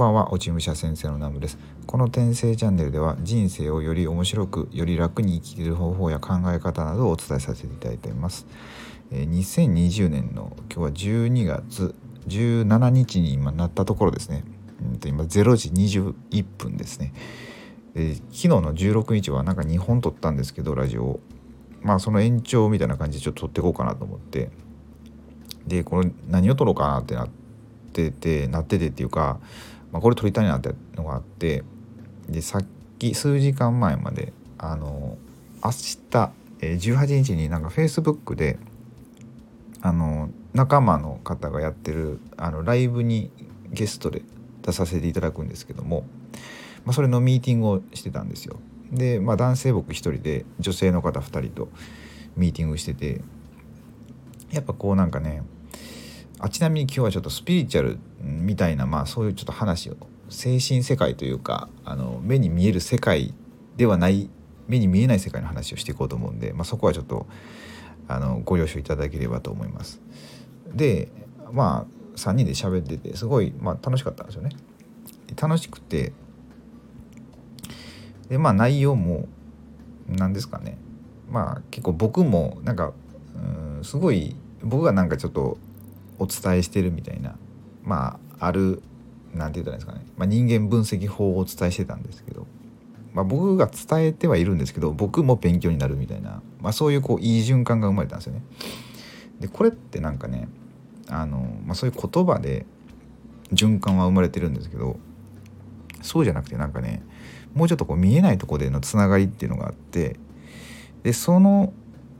ばんは、落ち武者先生のナムです。この転生チャンネルでは、人生をより面白く、より楽に生きる方法や考え方などをお伝えさせていただいています。え、2020年の今日は12月17日に今なったところですね。うんと今0時21分ですね。で昨日の16日はなんか2本撮ったんですけど、ラジオ。まあその延長みたいな感じでちょっと撮っていこうかなと思って。で、これ何を撮ろうかなってな、っててなっててっていうか、まあ、これ撮りたいなってのがあってでさっき数時間前まであの明日、え18日になんか Facebook であの仲間の方がやってるあのライブにゲストで出させていただくんですけども、まあ、それのミーティングをしてたんですよ。で、まあ、男性僕1人で女性の方2人とミーティングしててやっぱこうなんかねあちなみに今日はちょっとスピリチュアルみたいなまあそういうちょっと話を精神世界というかあの目に見える世界ではない目に見えない世界の話をしていこうと思うんで、まあ、そこはちょっとあのご了承いただければと思います。でまあ3人で喋っててすごい、まあ、楽しかったんですよね。楽しくてでまあ内容も何ですかねまあ結構僕もなんかうんすごい僕がなんかちょっとお伝えしてるみたいなまあある何て言ったらいいんですかね、まあ、人間分析法をお伝えしてたんですけど、まあ、僕が伝えてはいるんですけど僕も勉強になるみたいな、まあ、そういうこういい循環が生まれたんですよね。でこれってなんかねあの、まあ、そういう言葉で循環は生まれてるんですけどそうじゃなくてなんかねもうちょっとこう見えないとこでのつながりっていうのがあってでその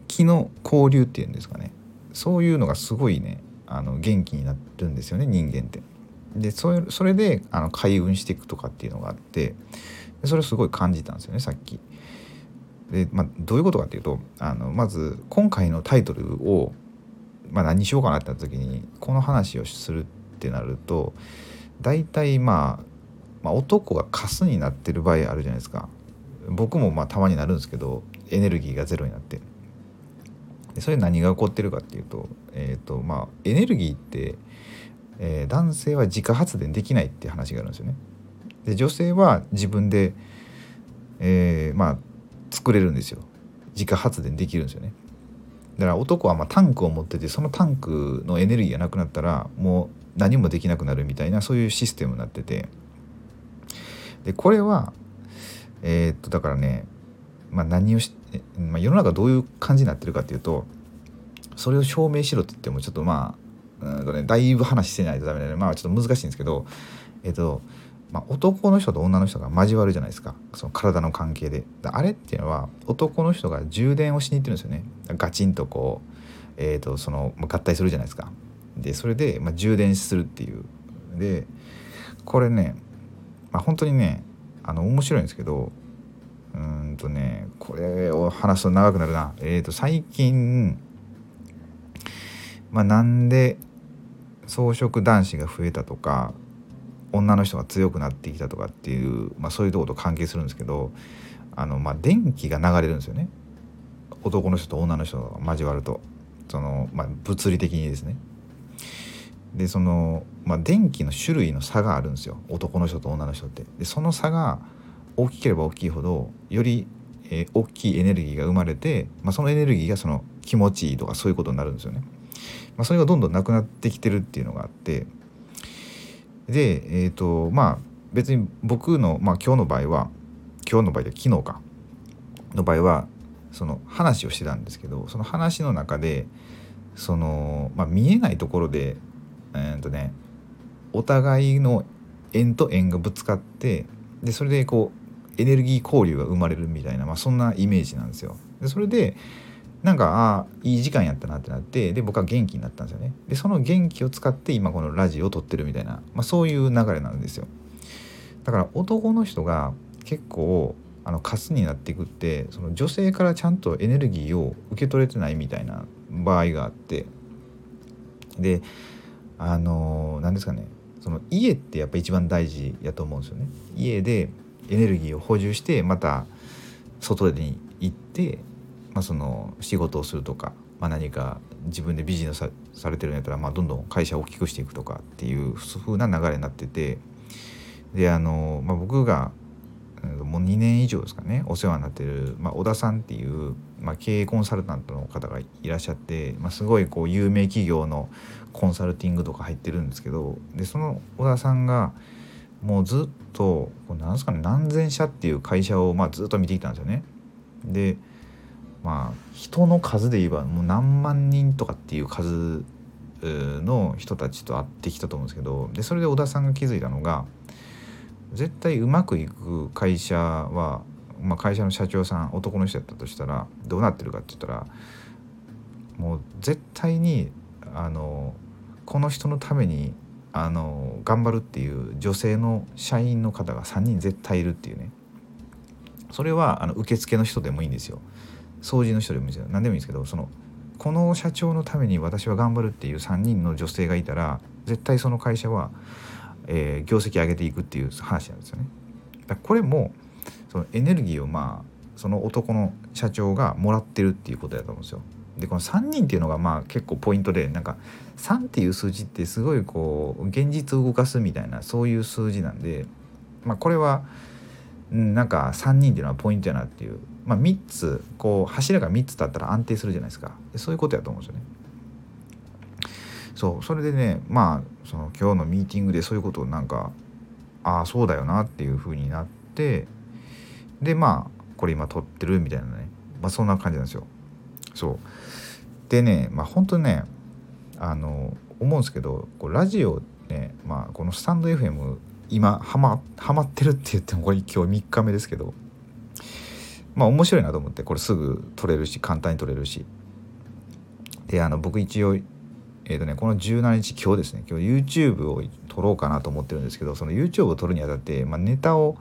気の交流っていうんですかね。そういうのがすごいねあの元気になるんですよね人間って。でそれそれであの開運していくとかっていうのがあってそれをすごい感じたんですよねさっき。で、まあ、どういうことかっていうとあのまず今回のタイトルを、まあ、何にしようかなってなった時にこの話をするってなると大体、まあ、まあ男がカスになってる場合あるじゃないですか。僕もまあたまになるんですけどエネルギーがゼロになってそれ何が起こってるかっていうと,、えーとまあ、エネルギーって、えー、男性は自家発電できないって話があるんですよね。で女性は自分で、えー、まあ作れるんですよ。自家発電できるんですよね。だから男はまタンクを持っててそのタンクのエネルギーがなくなったらもう何もできなくなるみたいなそういうシステムになっててでこれはえー、っとだからねまあ、何をし、まあ、世の中どういう感じになってるかっていうとそれを証明しろって言ってもちょっとまあうん、だいぶ話してないとダメなのでまあちょっと難しいんですけどえっとまあ、男の人と女の人が交わるじゃないですか。その体の関係で。あれっていうのは男の人が充電をしに行ってるんですよね。ガチンとこう、えーと、その合体するじゃないですか。でそれで、まあ、充電するっていう。でこれね、まあ、本当にねあの面白いんですけどとねこれを話すと長くなるなえっ、ー、と最近まあなんで草食男子が増えたとか女の人が強くなってきたとかっていう、まあ、そういうとこと関係するんですけどあの、まあ、電気が流れるんですよね男の人と女の人が交わるとその、まあ、物理的にですね。でその、まあ、電気の種類の差があるんですよ男の人と女の人って。でその差が大きければ大きいほどより、えー、大きいエネルギーが生まれて、まあ、そのエネルギーがその気持ちいいとかそういうことになるんですよね。まあ、それがどんどんなくなってきてるっていうのがあってでえっ、ー、とまあ別に僕の、まあ、今日の場合は今日の場合で昨日かの場合はその話をしてたんですけどその話の中でその、まあ、見えないところでえー、っとねお互いの円と円がぶつかってでそれでこうエネルギー交流が生まれるみたいな、まあ、そんなイメージなんですよ。でそれでなんかあいい時間やったなってなってで僕は元気になったんですよね。でその元気を使って今このラジオを撮ってるみたいな、まあ、そういう流れなんですよ。だから男の人が結構あのカスになっていくってその女性からちゃんとエネルギーを受け取れてないみたいな場合があってであの何ですかねその家ってやっぱ一番大事やと思うんですよね。家でエネルギーを補充してまた外に行って、まあ、その仕事をするとか、まあ、何か自分でビジネスされてるんやったら、まあ、どんどん会社を大きくしていくとかっていう風な流れになっててであの、まあ、僕がもう2年以上ですかねお世話になってる、まあ、小田さんっていう、まあ、経営コンサルタントの方がいらっしゃって、まあ、すごいこう有名企業のコンサルティングとか入ってるんですけどでその小田さんがもうずっと何すかね何千社っていう会社をまあずっと見てきたんですよね。でまあ人の数で言えばもう何万人とかっていう数の人たちと会ってきたと思うんですけどでそれで小田さんが気づいたのが絶対うまくいく会社は、まあ、会社の社長さん男の人やったとしたらどうなってるかって言ったらもう絶対にあのこの人のためにあの頑張るっていう女性の社員の方が3人絶対いるっていうねそれはあの受付の人でもいいんですよ掃除の人でもいいんですよ何でもいいんですけどそのこの社長のために私は頑張るっていう3人の女性がいたら絶対その会社は、えー、業績上げていくっていう話なんですよね。だこれもそのエネルギーをまあその男の社長がもらってるっていうことだと思うんですよ。でこの3人っていうのがまあ結構ポイントでなんか3っていう数字ってすごいこう現実を動かすみたいなそういう数字なんで、まあ、これはなんか3人っていうのはポイントやなっていう、まあ、3つこう柱が3つ立ったら安定するじゃないですかそういうことやと思うんですよね。そうそれでねまあその今日のミーティングでそういうことをなんかああそうだよなっていうふうになってでまあこれ今撮ってるみたいなね、まあ、そんな感じなんですよ。そう。でねまあ本当ねあの思うんですけどこうラジオね、まあ、このスタンド FM 今ハマハマってるって言ってもこれ今日3日目ですけどまあ面白いなと思ってこれすぐ撮れるし簡単に撮れるし。であの僕一応えっ、ー、とねこの17日今日ですね今日 YouTube を撮ろうかなと思ってるんですけどその YouTube を撮るにあたって、まあ、ネタを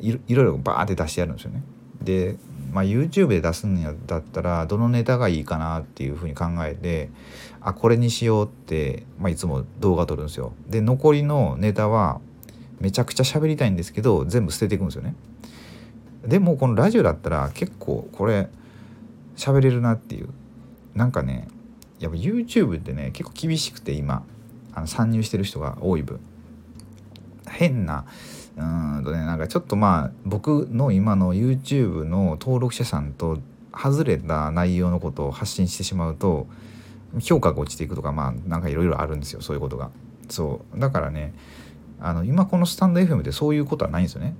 いろいろバーって出してやるんですよね。でまあ、YouTube で出すんやだったらどのネタがいいかなっていうふうに考えてあこれにしようって、まあ、いつも動画撮るんですよ。で残りのネタはめちゃくちゃ喋りたいんですけど全部捨てていくんですよね。でもこのラジオだったら結構これ喋れるなっていうなんかねやっぱ YouTube ってね結構厳しくて今あの参入してる人が多い分変なうんとねなんかちょっとまあ僕の今の YouTube の登録者さんと外れた内容のことを発信してしまうと評価が落ちていくとかまあなんかいろいろあるんですよそういうことが。そうだからねあの今このスタンド FM でそういうことはないんですよね。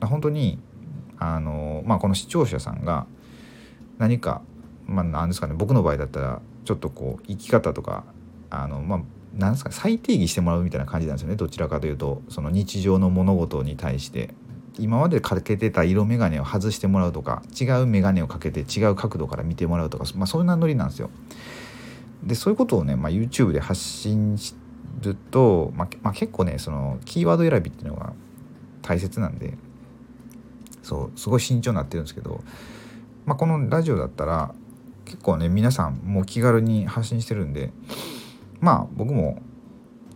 本当にあのまあこの視聴者さんが何かまあ何ですかね僕の場合だったらちょっとこう生き方とかあのまあなんですか再定義してもらうみたいな感じなんですよねどちらかというとその日常の物事に対して今までかけてた色眼鏡を外してもらうとか違う眼鏡をかけて違う角度から見てもらうとか、まあ、そんなノリなんですよ。でそういうことをね、まあ、YouTube で発信すると、まあ、まあ、結構ねそのキーワード選びっていうのが大切なんでそうすごい慎重になってるんですけど、まあ、このラジオだったら結構ね皆さんもう気軽に発信してるんでまあ僕も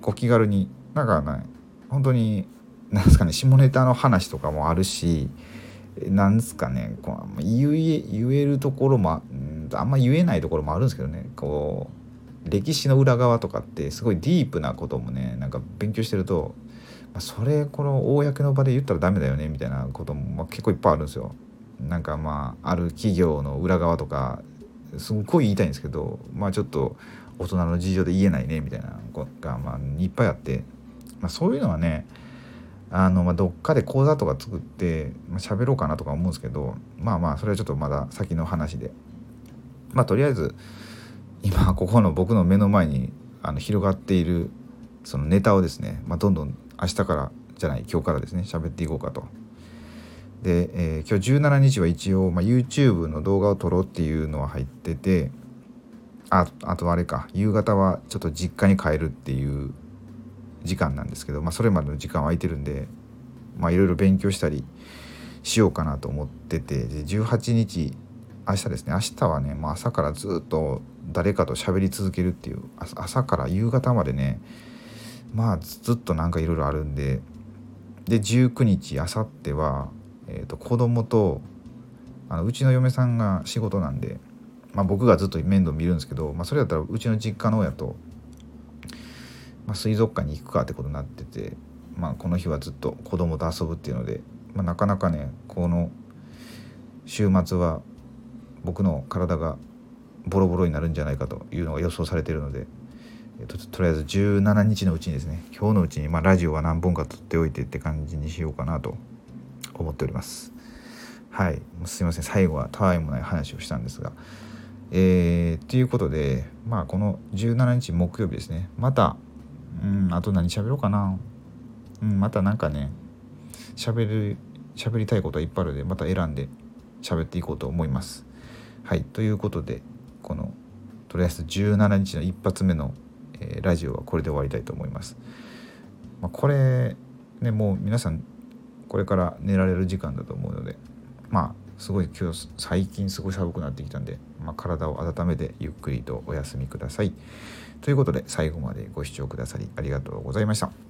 こう気軽になんかね本当になんですかね下ネタの話とかもあるしなんですかねこう言え言えるところもあんま言えないところもあるんですけどねこう歴史の裏側とかってすごいディープなこともねなんか勉強してるとそれこの公の場で言ったらダメだよねみたいなことも、まあ、結構いっぱいあるんですよ。なんかまあある企業の裏側とかすっごい言いたいんですけどまあちょっと大人の事情で言えないねみたいなのが、まあ、いっぱいあって、まあ、そういうのはねあの、まあ、どっかで講座とか作ってまあ、喋ろうかなとか思うんですけどまあまあそれはちょっとまだ先の話でまあとりあえず今ここの僕の目の前にあの広がっているそのネタをですね、まあ、どんどん明日からじゃない今日からですね喋っていこうかと。で、えー、今日17日は一応、まあ、YouTube の動画を撮ろうっていうのは入っててああとあれか。夕方はちょっと実家に帰るっていう時間なんですけど、まあ、それまでの時間空いてるんでいろいろ勉強したりしようかなと思っててで18日明日ですね。明日はね、まあ、朝からずっと誰かと喋り続けるっていう朝から夕方までねまあずっとなんかいろいろあるんでで19日明後日は、えーと、と子供とあのうちの嫁さんが仕事なんでまあ、僕がずっと面倒見るんですけど、まあ、それだったらうちの実家の親と、まあ、水族館に行くかってことになっててまあ、この日はずっと子供と遊ぶっていうので、まあ、なかなかねこの週末は僕の体がボロボロになるんじゃないかというのが予想されているので、えっと、とりあえず17日のうちにですね今日のうちに、まあ、ラジオは何本か撮っておいてって感じにしようかなと思っております。はい。すいません。最後はたわいもない話をしたんですがえー、ということでまあこの17日木曜日ですね。またうんあと何喋ろうかな。うんまたなんかね喋る喋りたいことはいっぱいあるのでまた選んで喋っていこうと思います。はいということでこのとりあえず17日の一発目の、えー、ラジオはこれで終わりたいと思います、まあ、これねもう皆さんこれから寝られる時間だと思うのでまあすごい今日最近すごい寒くなってきたんで、まあ、体を温めてゆっくりとお休みくださいということで最後までご視聴くださりありがとうございました。